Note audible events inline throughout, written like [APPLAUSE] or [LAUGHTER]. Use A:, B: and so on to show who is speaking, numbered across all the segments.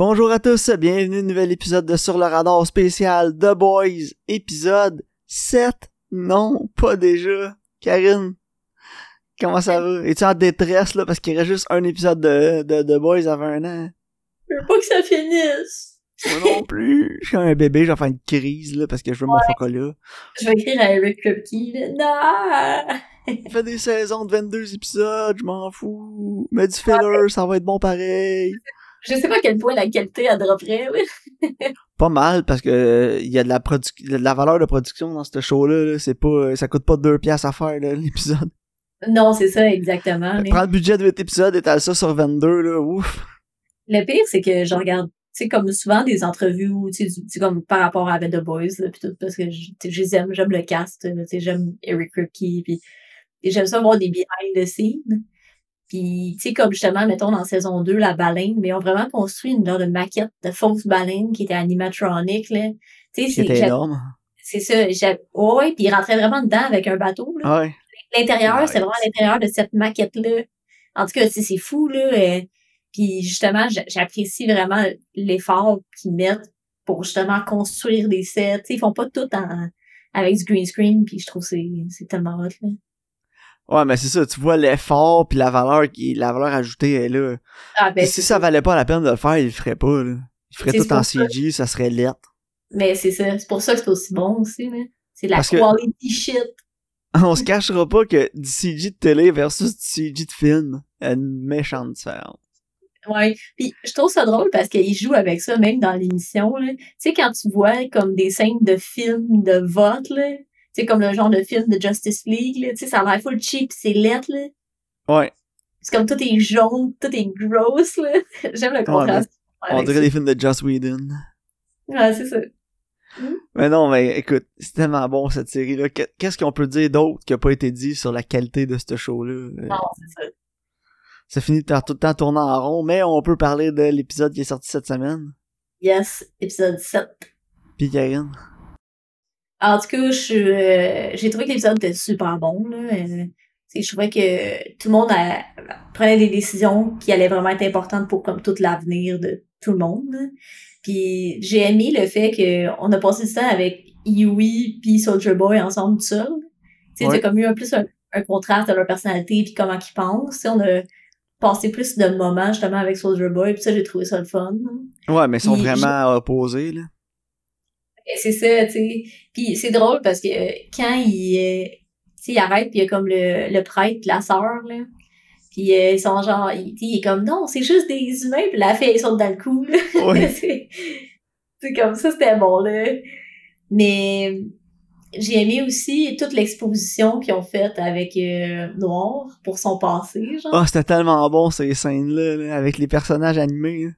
A: Bonjour à tous, bienvenue à un nouvel épisode de Sur le radar spécial The Boys, épisode 7. Non, pas déjà. Karine, comment ça va? Es-tu en détresse là parce qu'il reste juste un épisode de, de The Boys avant un an?
B: Je veux pas que ça finisse.
A: Moi non [LAUGHS] plus. Je suis un bébé, je vais faire une crise là parce que je veux mon
B: Ouais.
A: chocolat.
B: Je vais écrire à Eric Kripke, là. Non!
A: Il fait des saisons de 22 épisodes, je m'en fous. Mais du filler, ça va être bon pareil. [LAUGHS]
B: Je sais pas à quel point la qualité elle dropperait. [LAUGHS]
A: Pas mal parce que euh, il y a de la a de la valeur de production dans ce show là, c'est pas ça coûte pas deux piastres à faire [LAUGHS] l'épisode.
B: Non, c'est ça, exactement. mais
A: Prends le budget de 8 épisodes, étale ça sur 22 là, ouf.
B: Le pire, c'est que je regarde, tu sais, comme souvent des entrevues, tu sais, comme par rapport à The Boys, là, pis tout, parce que je, les aime, j'aime le cast, tu sais, j'aime Eric Kripke, et j'aime ça voir des behind the scenes. Puis, tu sais, comme justement, mettons, dans saison 2, la baleine, mais ils ont vraiment construit une genre de maquette de fausse baleine qui était animatronique, là. Tu sais, c'est,
A: énorme.
B: c'est ça, j'ai, ouais, puis ils rentraient vraiment dedans avec un bateau, là.
A: Ouais.
B: l'intérieur, c'est vraiment l'intérieur de cette maquette-là. En tout cas, c'est fou, là. euh, puis justement, j'a- j'apprécie vraiment l'effort qu'ils mettent pour justement construire des sets. Tu sais, ils font pas tout en, avec du green screen, puis je trouve que c'est c'est tellement hot, là.
A: Ouais, mais c'est ça, tu vois l'effort puis la valeur qui la valeur ajoutée est là.
B: Ah, ben,
A: si ça valait pas la peine de le faire, il le ferait pas là. Il ferait tout en
B: ça.
A: CG, ça serait lettre.
B: Mais c'est ça. C'est pour ça que c'est aussi bon aussi, là. C'est la
A: Parce que-
B: quality shit. [LAUGHS]
A: On se cachera pas que du CG de télé versus du CG de film, a une méchante différence.
B: Ouais. Puis je trouve ça drôle parce qu'ils jouent avec ça même dans l'émission, là. Tu sais, quand tu vois comme des scènes de films de vote, là. Sais, comme le genre de film de Justice League, là. Tu sais, ça a l'air full cheap, c'est lettre, là.
A: Ouais,
B: C'est comme tout est jaune, tout est gross, là. [LAUGHS] J'aime le contraste.
A: on dirait
B: ça.
A: des films de Joss Whedon.
B: Ouais, c'est ça.
A: Mais non, mais écoute, c'est tellement bon cette série-là. Qu'est- Qu'est-ce qu'on peut dire d'autre qui a pas été dit sur la qualité de ce show-là?
B: Non, c'est ça.
A: Ça finit par tout le temps tourner en rond, mais on peut parler de l'épisode qui est sorti cette semaine.
B: Yes, épisode 7.
A: Puis Karine.
B: En tout cas, je euh, j'ai trouvé que l'épisode était super bon. Là. Euh, je trouvais que tout le monde a- prenait des décisions qui allaient vraiment être importantes pour comme tout l'avenir de tout le monde. Puis j'ai aimé le fait qu'on a passé du temps avec Yui puis Soldier Boy ensemble tout seul. Tu sais,
A: Ouais.
B: comme eu un plus un, un contraste de leur personnalité puis comment ils pensent. Tu sais, on a passé plus de moments justement avec Soldier Boy puis ça j'ai trouvé ça le fun.
A: Ouais, mais ils sont vraiment opposés, là.
B: Et C'est ça, tu sais. Puis c'est drôle parce que euh, quand il, euh, tu il arrête, puis il y a comme le, le prêtre, la sœur, là. Puis euh, ils sont genre, il, il est comme, non, c'est juste des humains, puis la fille, elle saute dans le cou, là.
A: Ouais. [LAUGHS]
B: c'est comme ça, c'était bon, là. Mais j'ai aimé aussi toute l'exposition qu'ils ont faite avec euh, Noir pour son passé, genre.
A: Ah, c'était tellement bon, ces scènes-là, là, avec les personnages animés. là.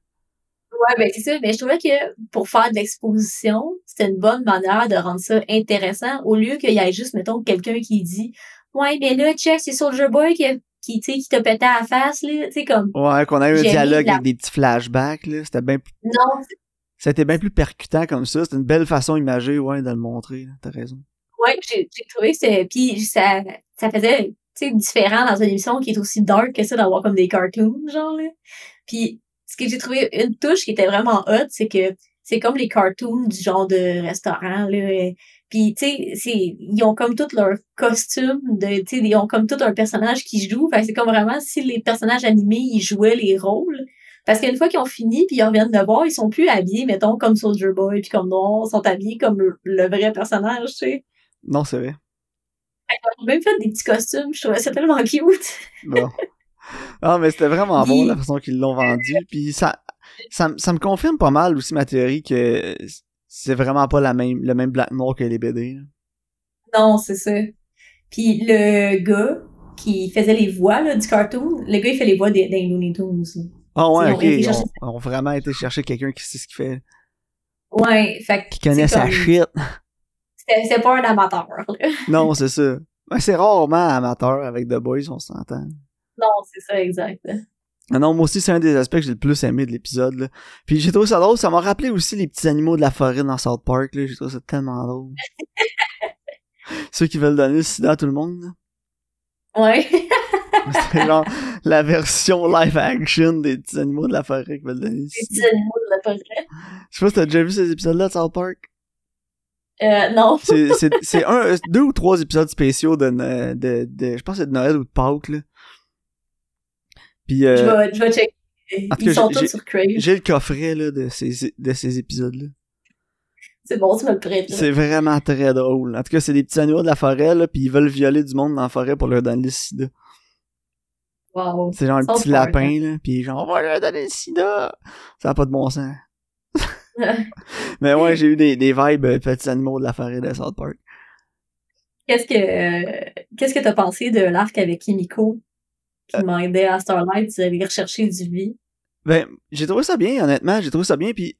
B: Ouais, ben c'est ça. Mais je trouvais que pour faire de l'exposition, c'était une bonne manière de rendre ça intéressant au lieu qu'il y ait juste, mettons, quelqu'un qui dit Ouais, ben là, check, c'est Soldier Boy qui, qui, qui t'a pété à la face, là. Tu sais, comme
A: Ouais, qu'on a eu un dialogue
B: la-
A: avec des petits flashbacks, là. C'était bien plus...
B: non,
A: été bien plus percutant comme ça. C'était une belle façon imagée, ouais, de le montrer. T'as raison.
B: ouais, j'ai trouvé que c'était. Puis ça, ça faisait, tu sais, différent dans une émission qui est aussi dark que ça d'avoir comme des cartoons, genre, là. Puis ce que j'ai trouvé une touche qui était vraiment hot, c'est que c'est comme les cartoons du genre de restaurant, là. Puis, tu sais, c'est, ils ont comme tout leur costume, de, tu sais, ils ont comme tout un personnage qui joue. C'est comme vraiment si les personnages animés, ils jouaient les rôles. Parce qu'une fois qu'ils ont fini, puis ils reviennent de voir, ils sont plus habillés, mettons, comme Soldier Boy, puis comme Noir, ils sont habillés comme le- le vrai personnage, tu sais.
A: Non, c'est vrai.
B: Ils ont même fait des petits costumes, je trouvais ça tellement cute.
A: Bon. [LAUGHS] Ah, mais c'était vraiment bon la façon qu'ils l'ont vendu. Puis ça, ça, me- ça me confirme pas mal aussi ma théorie que c'est vraiment pas la même, le même Black Noir que les BD. là.
B: Non, c'est ça. Puis le gars qui faisait les voix là, du cartoon, le gars il fait les voix des, des Looney Tunes.
A: Ah ouais,
B: Ils
A: ok. ont vraiment été chercher quelqu'un qui sait ce qu'il fait.
B: Ouais, fait que
A: Qui connaît sa
B: comme-
A: shit.
B: C'était c'était pas un amateur. là.
A: Non, c'est ça. Ben, c'est rarement amateur avec The Boys, on s'entend.
B: Non, c'est ça, exact.
A: Ah Non, moi aussi, c'est un des aspects que j'ai le plus aimé de l'épisode. Puis j'ai trouvé ça drôle. Ça m'a rappelé aussi les petits animaux de la forêt dans South Park. là. J'ai trouvé ça tellement drôle. [LAUGHS] Ceux qui veulent donner le sida à tout le monde. là.
B: Ouais. [LAUGHS]
A: C'était genre la version live action des petits animaux de la forêt qui veulent donner
B: Les petits animaux de la forêt.
A: Je sais pas si t'as déjà vu ces épisodes-là de South Park?
B: Euh, non. [LAUGHS]
A: C'est, c'est, c'est un, deux ou trois épisodes spéciaux de, de, je pense que c'est de Noël ou de Pâques, là. Puis, euh,
B: Je vais, je vais checker. Ils sont
A: j'ai-
B: tous sur Crave.
A: j'ai le coffret, là, de ces, de ces épisodes-là.
B: C'est bon, tu me le prêtes.
A: C'est vraiment très drôle. En tout cas, c'est des petits animaux de la forêt, là, puis ils veulent violer du monde dans la forêt pour leur donner le sida.
B: Wow.
A: C'est genre un petit lapin, là, puis genre, on va leur donner le sida! Ça a pas de bon sens. [LAUGHS] Mais ouais, j'ai eu des, des vibes euh, petits animaux de la forêt de South Park.
B: Qu'est-ce que euh, qu'est-ce que t'as pensé de l'arc avec Kimiko? Qui demandait à Starlight d'aller rechercher du vie?
A: Ben, j'ai trouvé ça bien, honnêtement, j'ai trouvé ça bien, puis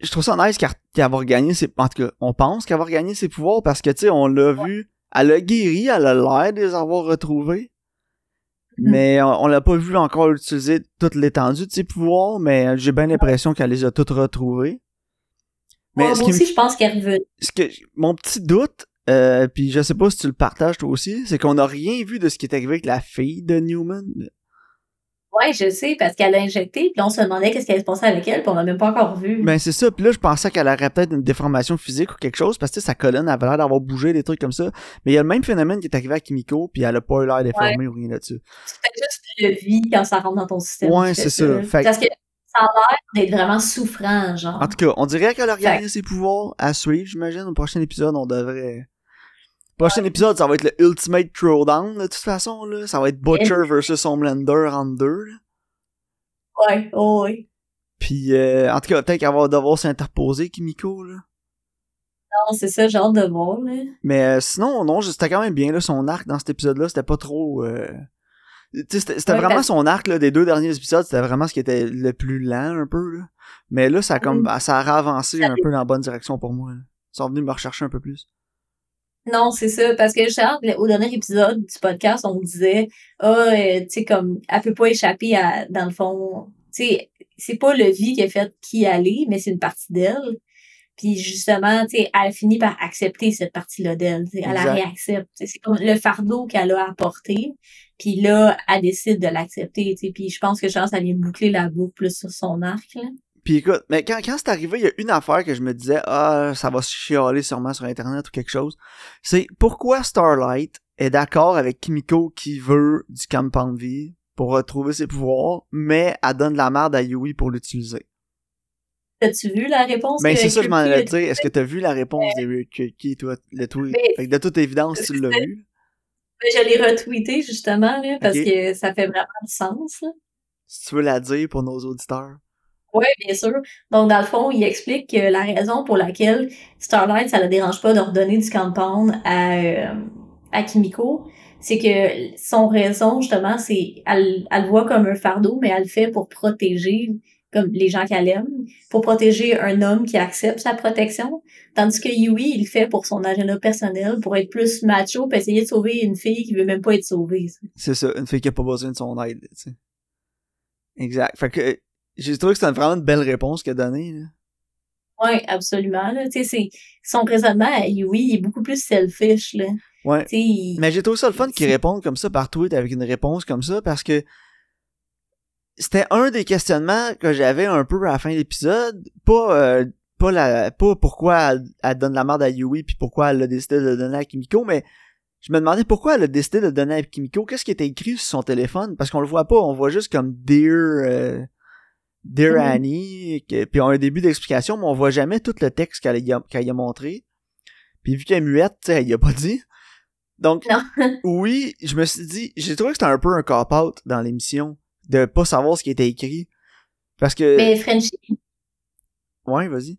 A: je trouve ça nice qu'elle qu'elle va regagner ses... En tout cas, on pense qu'elle va regagner ses pouvoirs parce que, tu sais, on l'a vu, elle a guéri, elle a l'air de les avoir retrouvés,
B: Mhm.
A: mais on, on l'a pas vu encore utiliser toute l'étendue de ses pouvoirs, mais j'ai bien l'impression qu'elle les a toutes retrouvés. Mais
B: Moi
A: me
B: aussi, je pense qu'elle revient.
A: ce que mon petit doute, euh, puis je sais pas si tu le partages toi aussi, c'est qu'on n'a rien vu de ce qui est arrivé avec la fille de Newman.
B: Ouais, je sais, parce qu'elle a injecté, puis là, on se demandait qu'est-ce qui allait se passer avec elle, puis on l'a même pas encore vu.
A: Ben c'est ça, puis là je pensais qu'elle aurait peut-être une déformation physique ou quelque chose parce que sa colonne avait l'air d'avoir bougé des trucs comme ça. Mais il y a le même phénomène qui est arrivé à Kimiko, puis elle a pas eu l'air déformée ou rien là-dessus.
B: C'est juste le vie quand ça rentre dans ton système.
A: Ouais, c'est ça. Fait
B: Parce que ça a l'air d'être vraiment souffrant, genre.
A: En tout cas, on dirait qu'elle a regagné ses pouvoirs à suivre, j'imagine. Au prochain épisode, on devrait. Prochain épisode, ça va être le Ultimate Throwdown, de toute façon, là. Ça va être Butcher versus Homelander en deux, là.
B: Ouais, oh, ouais.
A: Puis, euh, en tout cas, peut-être qu'elle va devoir s'interposer, Kimiko, là.
B: Non, c'est ça, hâte de voir, là.
A: Mais euh, sinon, non, c'était quand même bien, là, son arc dans cet épisode-là, c'était pas trop... euh, Tu sais, c'était
B: Ouais,
A: vraiment
B: t'as-
A: son arc, là, des deux derniers épisodes, c'était vraiment ce qui était le plus lent, un peu, là. Mais là, ça a comme...
B: Mm.
A: Ça a avancé
B: Ça
A: un peu dans la bonne direction pour moi, là. Ils sont venus me rechercher un peu plus.
B: Non, c'est ça, parce que le- au dernier épisode du podcast, on disait, ah, euh, tu sais, comme, elle peut pas échapper à, dans le fond, tu sais, c'est pas le vie qui a fait qui est, mais c'est une partie d'elle. Puis justement, tu sais, elle finit par accepter cette partie-là d'elle, tu sais, elle la réaccepte. C'est comme le fardeau qu'elle a apporté, puis là, elle décide de l'accepter, tu sais, puis je pense que pense ça vient boucler la boucle plus sur son arc, là.
A: Puis écoute, mais quand, quand c'est arrivé, il y a une affaire que je me disais, ah, ça va se chialer sûrement sur Internet ou quelque chose. C'est pourquoi Starlight est d'accord avec Kimiko qui veut du Compound V pour retrouver ses pouvoirs, mais elle donne de la merde à Yui pour l'utiliser.
B: T'as-tu vu la réponse?
A: Ben c'est ça, je m'en allais
B: dit?
A: dire. Est-ce que t'as vu la réponse de qui toi, le tweet?
B: Mais-
A: Fait que de toute évidence, tu l'as vu.
B: Ben, Je l'ai retweeté, justement, là, parce que ça fait vraiment du sens, là.
A: Si tu veux la dire pour nos auditeurs.
B: Oui, bien sûr. Donc, dans le fond, il explique que la raison pour laquelle Starlight, ça ne dérange pas de redonner du compound à, euh, à Kimiko, c'est que son raison, justement, c'est elle, elle le voit comme un fardeau, mais elle le fait pour protéger comme les gens qu'elle aime, pour protéger un homme qui accepte sa protection, tandis que Yui, il le fait pour son agenda personnel, pour être plus macho, puis essayer de sauver une fille qui veut même pas être sauvée.
A: C'est ça, une fille qui a pas besoin de son aide, tu sais. Exact. Fait que j'ai trouvé que c'était vraiment une belle réponse qu'elle a donnée.
B: Oui, absolument. Là. Son raisonnement à Yui il est beaucoup plus selfish. Là.
A: Ouais. Mais j'ai trouvé ça le fun qu'ils
B: C'est-
A: répondent comme ça par tweet avec une réponse comme ça parce que c'était un des questionnements que j'avais un peu à la fin de l'épisode. Pas, euh, pas la, pas pourquoi elle, elle donne la merde à Yui puis pourquoi elle a décidé de donner à Kimiko, mais je me demandais pourquoi elle a décidé de donner à Kimiko. Qu'est-ce qui était écrit sur son téléphone? Parce qu'on le voit pas, on voit juste comme Dear, euh, Dear
B: Mhm.
A: Annie, que- puis on a un début d'explication, mais on voit jamais tout le texte qu'elle y a, qu'elle y a montré. Puis vu qu'elle est muette, elle y a pas dit. Donc, [LAUGHS] oui, je me suis dit, j'ai trouvé que c'était un peu un cop-out dans l'émission, de pas savoir ce qui était écrit. Parce que...
B: Mais Frenchie,
A: Ouais, vas-y.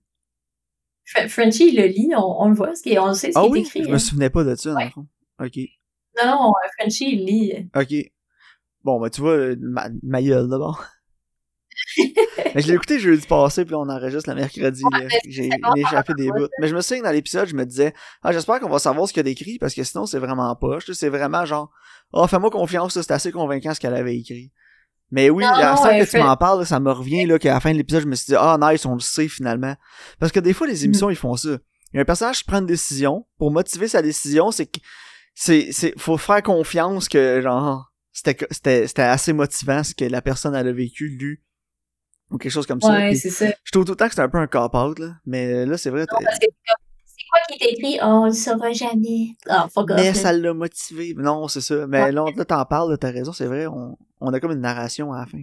B: Fr- Frenchie, il le lit, on, on le voit, ce qui est- on sait ce
A: Ah
B: qui est écrit.
A: Je
B: hein.
A: me souvenais pas de ça, dans
B: Ouais.
A: le fond. Ok.
B: Non, non, euh, Frenchie, il lit.
A: Ok. Bon, ben tu vois, euh, ma, ma gueule d'abord. Mais je l'ai écouté jeudi passé, puis on enregistre le mercredi.
B: Ouais, mais
A: J'ai échappé des bouts. Mais je me souviens que dans l'épisode, je me disais, ah, j'espère qu'on va savoir ce qu'il a d'écrit, parce que sinon, c'est vraiment pas. C'est vraiment genre, oh, fais-moi confiance, c'est assez convaincant ce qu'elle avait écrit. Mais oui,
B: Non,
A: à
B: ouais,
A: que tu m'en parles, ça me revient, là, qu'à la fin de l'épisode, je me suis dit, ah, nice, on le sait finalement. Parce que des fois, les émissions, ils font ça. Il y a un personnage qui prend une décision. Pour motiver sa décision, c'est que, c'est, c'est, faut faire confiance que, genre, c'était c'était c'était assez motivant ce que la personne elle a vécu lu ou quelque chose comme ça.
B: Ouais, c'est ça.
A: je trouve tout le temps que c'était un peu un cop-out là, mais là c'est vrai.
B: Non,
A: t'es-
B: parce que c'est c'est quoi qui est écrit? Oh, on le saura jamais. Ah, fuck.
A: Mais ça l'a motivé. Non, c'est ça. Mais
B: Ouais.
A: là, t'en parles, t'as raison, c'est vrai. On, on a comme une narration à la fin.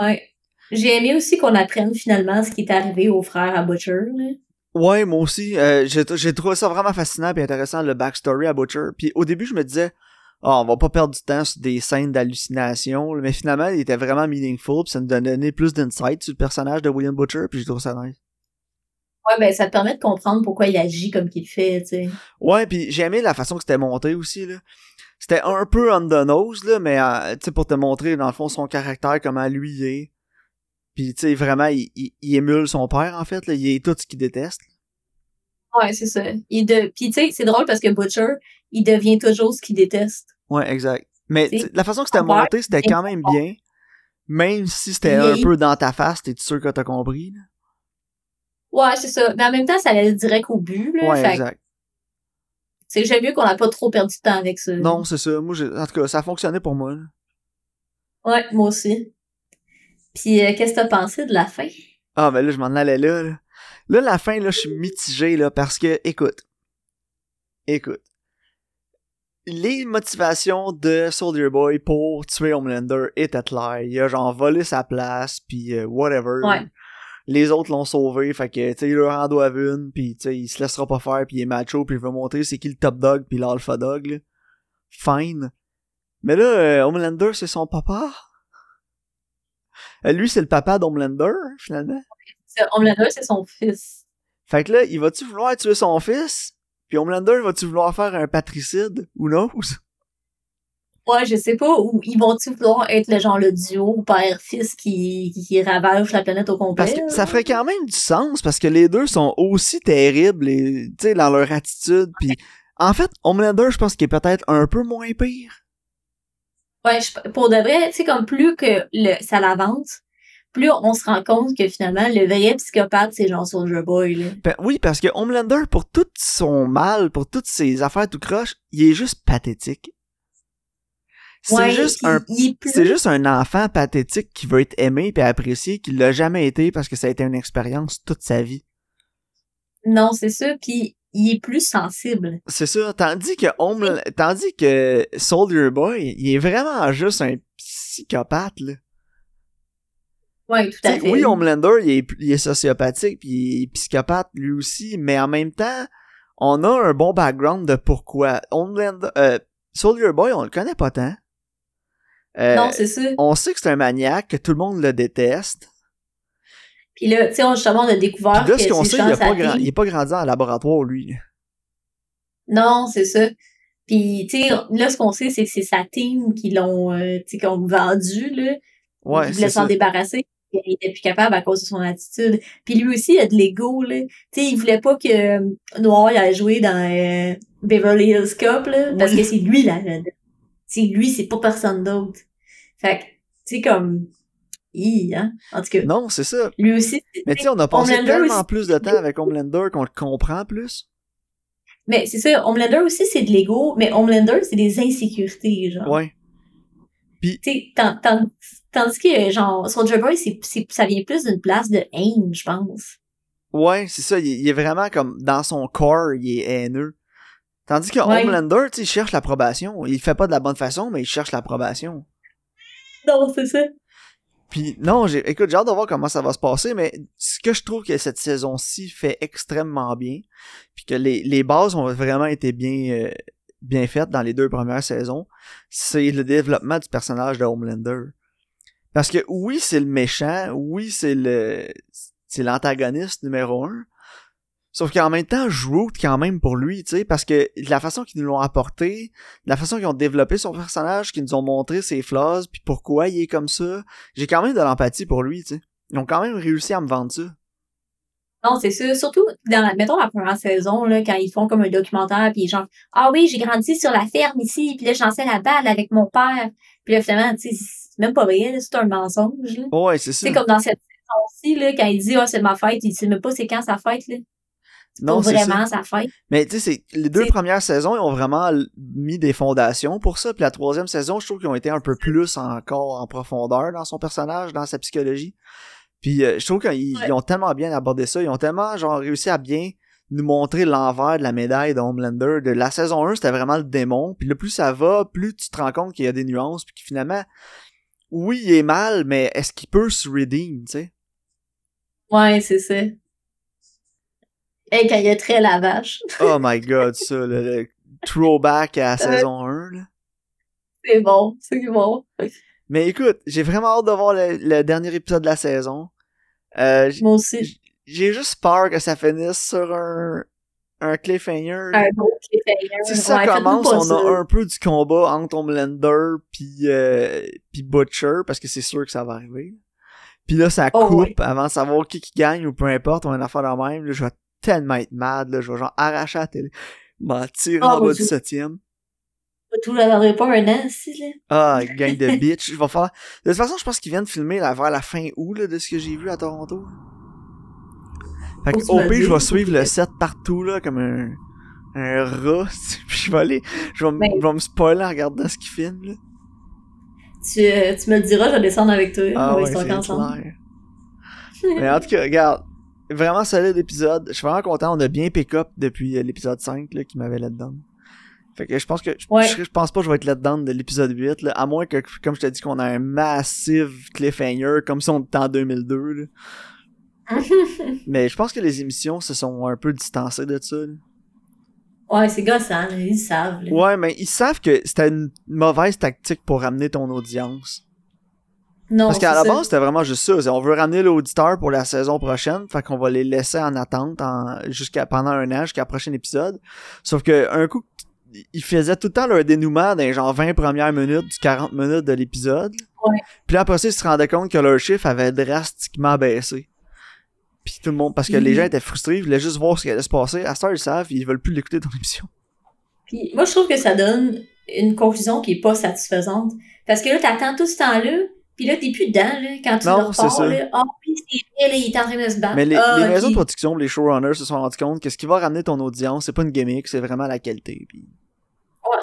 B: Ouais. J'ai aimé aussi qu'on apprenne finalement ce qui est arrivé aux frères à Butcher, là.
A: Ouais, moi aussi. euh, j'ai trouvé ça vraiment fascinant et intéressant, le backstory à Butcher. Puis au début, je me disais, ah, on va pas perdre du temps sur des scènes d'hallucination. Mais finalement, il était vraiment meaningful. Puis ça nous donnait plus d'insight sur le personnage de William Butcher. Puis j'ai trouvé ça nice.
B: Ouais, ben, ça te permet de comprendre pourquoi il agit comme qu'il fait, tu sais.
A: Ouais, puis j'ai aimé la façon que c'était monté aussi, là. C'était un peu on the nose, là, mais euh, tu sais, pour te montrer, dans le fond, son caractère, comment lui il est. Puis, tu sais, vraiment, il, il, il émule son père, en fait, là. Il est tout ce qu'il déteste.
B: Ouais, c'est ça. Il de... Puis tu sais, c'est drôle parce que Butcher, il devient toujours ce qu'il déteste.
A: Ouais, exact. Mais la façon que c'était monté, c'était quand même bien. Même si c'était un peu dans ta face, t'es sûr que t'as compris, là?
B: Ouais, c'est ça. Mais en même temps, ça allait direct au but, là.
A: Ouais,
B: fait
A: exact.
B: c'est j'aime mieux qu'on n'a pas trop perdu de temps avec ça.
A: Non, c'est ça. Moi, j'ai- en tout cas, ça a fonctionné pour moi, là.
B: Ouais, moi aussi. Puis euh, qu'est-ce que t'as pensé de la fin?
A: Ah, ben là, je m'en allais là, là. Là, la fin, là, je suis mitigé, là, parce que, écoute. Écoute. Les motivations de Soldier Boy pour tuer Homelander étaient claires. Il a genre volé sa place, puis euh, whatever.
B: Ouais.
A: Les autres l'ont sauvé, fait que, tu sais, il leur en doivent une, puis tu sais, il se laissera pas faire, puis il est macho, puis il veut montrer c'est qui le top dog, puis l'alpha dog, là. Fine. Mais là, euh, Homelander, c'est son papa? Euh, lui, c'est le papa d'Homelander, finalement?
B: Homelander, c'est son fils.
A: Fait que là, il va-tu vouloir tuer son fils? Puis Homelander, va-tu vouloir faire un patricide? Ou non? [LAUGHS]
B: Ouais, je sais pas, ou ils vont-tu vouloir être le genre le duo père-fils qui, qui, qui ravage la planète au complet?
A: Parce que ça ferait quand même du sens, parce que les deux sont aussi terribles, et, tu sais, dans leur attitude. Puis en fait, Homelander, je pense qu'il est peut-être un peu moins pire.
B: Ouais, je- pour de vrai, tu sais, comme plus que le, ça l'avance, plus on se rend compte que finalement, le vrai psychopathe, c'est genre Soldier Boy, là.
A: Ben, oui, parce que Homelander, pour tout son mal, pour toutes ses affaires tout croche, il est juste pathétique. C'est
B: Ouais,
A: juste un
B: il est plus...
A: C'est juste un enfant pathétique qui veut être aimé et apprécié, qui l'a jamais été parce que ça a été une expérience toute sa vie.
B: Non, c'est ça, puis il est plus sensible.
A: C'est ça. Tandis que Home, tandis que Soldier Boy, il est vraiment juste un psychopathe, là.
B: Ouais, tout à fait.
A: oui, Homelander, il est, il est sociopathique puis il est psychopathe lui aussi, mais en même temps, on a un bon background de pourquoi. Homelander, euh, Soldier Boy, on le connaît pas tant. Euh,
B: Non, c'est ça.
A: on sait que c'est un maniaque, que tout le monde le déteste.
B: Puis là, tu sais, justement, on a découvert
A: là,
B: que
A: ce qu'on sait, il a
B: Chance
A: pas, grand- grandi en laboratoire, lui.
B: Non, c'est ça. Puis, tu sais, là, ce qu'on sait, c'est que c'est sa team qui l'ont, euh, vendu, là.
A: Ouais,
B: il
A: c'est
B: voulait s'en débarrasser. Il était plus capable à cause de son attitude. Puis lui aussi, il a de l'ego, là. Tu sais, il voulait pas que euh, Noir il allait jouer dans euh, Beverly Hills Cop, là, parce
A: Oui.
B: que c'est lui la vedette. C'est lui, c'est pas personne d'autre. Fait que, tu sais, comme... Hi, hein? En tout cas,
A: Non, c'est ça.
B: lui aussi,
A: Mais tu sais, on a passé
B: Homelander
A: tellement
B: aussi-
A: plus de temps avec Homelander qu'on le comprend plus.
B: mais c'est ça, Homelander aussi, c'est de l'ego, mais Homelander, c'est des insécurités, genre.
A: Ouais.
B: Tant- tandis que, genre, Soldier Boy, c'est, c'est, ça vient plus d'une place de haine, je pense.
A: Ouais, c'est ça. Il, il est vraiment comme dans son corps, il est haineux. Tandis que
B: Ouais.
A: Homelander, tu sais, il cherche l'approbation. Il le fait pas de la bonne façon, mais il cherche l'approbation.
B: Non, c'est ça.
A: Puis non, j'ai, écoute, j'ai hâte de voir comment ça va se passer, mais ce que je trouve que cette saison-ci fait extrêmement bien, puis que les, les bases ont vraiment été bien, euh, bien faites dans les deux premières saisons, c'est le développement du personnage de Homelander. Parce que oui, c'est le méchant, oui, c'est le, c'est l'antagoniste numéro un, Sauf qu'en même temps, je root quand même pour lui, tu sais, parce que de la façon qu'ils nous l'ont apporté, de la façon qu'ils ont développé son personnage, qu'ils nous ont montré ses flaws, puis pourquoi il est comme ça, j'ai quand même de l'empathie pour lui, tu sais. Ils ont quand même réussi à me vendre ça.
B: Non, c'est ça. Surtout, dans, la- mettons, la première saison, là, quand ils font comme un documentaire, puis genre, ah oui, j'ai grandi sur la ferme ici, puis là, j'enseigne la balle avec mon père. Puis là, finalement, tu sais, c'est même pas vrai, c'est un mensonge, là.
A: Ouais, c'est ça.
B: sais, comme dans cette saison-ci, là, quand il dit, ah, c'est ma fête, il sait même pas c'est quand sa fête, là.
A: Non, c'est
B: vraiment
A: ça.
B: sa fête.
A: Mais tu sais, c'est- les deux
B: C'est-
A: premières saisons, ils ont vraiment mis des fondations pour ça. Puis la troisième saison, je trouve qu'ils ont été un peu plus encore en profondeur dans son personnage, dans sa psychologie. Puis euh, je trouve qu'ils
B: Ouais.
A: ont tellement bien abordé ça, ils ont tellement genre réussi à bien nous montrer l'envers de la médaille de Homelander. De la saison 1, c'était vraiment le démon. Puis là, plus ça va, plus tu te rends compte qu'il y a des nuances. Puis que finalement, oui, il est mal, mais est-ce qu'il peut se redeem, tu sais?
B: Ouais, c'est ça. Et quand il y a très la vache. [LAUGHS]
A: Oh my god, ça, le, le throwback à la saison 1, là.
B: C'est bon, c'est bon.
A: Mais écoute, j'ai vraiment hâte de voir le, le dernier épisode de la saison. Euh,
B: Moi aussi.
A: j'ai juste peur que ça finisse sur un, un cliffhanger.
B: Un gros cliffhanger.
A: Si ça
B: Ouais,
A: commence, on
B: ça.
A: a un peu du combat entre Homelander puis euh, puis Butcher parce que c'est sûr que ça va arriver. Puis là, ça
B: Oh,
A: coupe
B: ouais.
A: avant de savoir qui qui gagne ou peu importe, ou une affaire de même. Là, je vais tellement être mad, là, je vais genre arracher la télé, m'en tirer
B: Oh,
A: en bas du septième.
B: Tout, j'attendrai pas un an, si, là.
A: Ah, gang de bitch. Je vais faire. De toute façon, je pense qu'ils viennent filmer là, vers la fin août là, de ce que j'ai vu à Toronto. Fait que
B: tu
A: au pire, je vais suivre le set partout là comme un un rat. [LAUGHS] Puis je vais aller, je vais, m-
B: Ben-
A: je vais me spoiler en regardant ce qu'ils filment là.
B: Tu, euh, tu me le diras, je vais descendre avec toi.
A: Ah
B: va
A: ouais, c'est clair. Mais en tout cas, regarde, vraiment solide épisode. Je suis vraiment content. On a bien pick-up depuis euh, l'épisode 5 là, qui m'avait down. Fait que je pense que je,
B: Ouais.
A: je, je pense pas que je vais être down de l'épisode 8 là, à moins que comme je te dis qu'on a un massive cliffhanger comme si on était en 2002 là. [LAUGHS] Mais je pense que les émissions se sont un peu distancées de ça. là.
B: ouais, c'est gossant, ils savent. là.
A: Ouais, mais ils savent que c'était une mauvaise tactique pour ramener ton audience.
B: Non,
A: Parce qu'à la base, c'était vraiment juste ça. On veut ramener l'auditeur pour la saison prochaine, fait qu'on va les laisser en attente en, jusqu'à pendant un an, jusqu'à prochain épisode. Sauf que un coup, ils faisaient tout le temps leur dénouement dans les genre 20 premières minutes du 40 minutes de l'épisode.
B: Ouais.
A: Puis là, après ça, ils se rendaient compte que leur chiffre avait drastiquement baissé. Puis tout le monde, parce que les
B: Mhm.
A: gens étaient frustrés, ils voulaient juste voir ce qui allait se passer. À ce temps, ils savent, ils veulent plus l'écouter ton émission.
B: Puis moi, je trouve que ça donne une conclusion qui est pas satisfaisante. Parce que là, t'attends tout ce temps-là, puis là, t'es plus dedans, là, quand tu
A: Non,
B: repars, là. Ah, puis c'est vrai, là, il est en train de se battre.
A: Mais les,
B: Ah,
A: les
B: ok.
A: maisons de production, les showrunners se sont rendus compte que ce qui va ramener ton audience, c'est pas une gimmick, c'est vraiment la qualité. Puis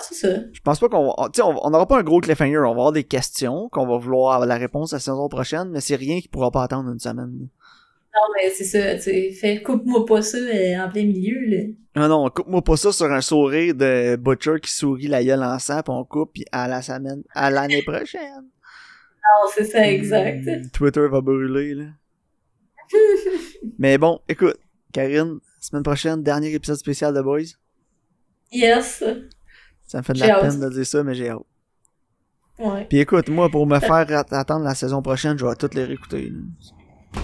B: c'est ça.
A: je pense pas qu'on va, tu sais, on n'aura pas un gros cliffhanger, on va avoir des questions qu'on va vouloir avoir la réponse la saison prochaine, mais c'est rien qui pourra pas attendre une semaine.
B: Non, mais c'est ça, tu. Fait, coupe-moi pas ça euh, en plein milieu, là.
A: Ah non, coupe-moi pas ça sur un sourire de Butcher qui sourit la gueule en sang, pis on coupe pis à la semaine, à l'année prochaine.
B: Non, c'est ça, exact.
A: Hmm, Twitter va brûler, là. [LAUGHS] mais bon, écoute, Karine, semaine prochaine, dernier épisode spécial de Boys.
B: Yes.
A: Ça me fait de la peine de dire ça, mais j'ai hâte.
B: Ouais.
A: Puis écoute, moi, pour me faire at- attendre la saison prochaine, je vais toutes les réécouter.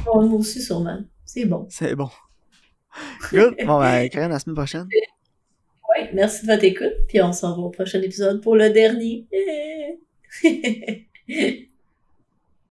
B: Bon, moi aussi, sûrement. C'est bon.
A: C'est bon. Good. [LAUGHS] Bon, ben, la semaine prochaine.
B: Ouais, merci de votre écoute, puis on se revoit au prochain épisode pour le dernier. [LAUGHS]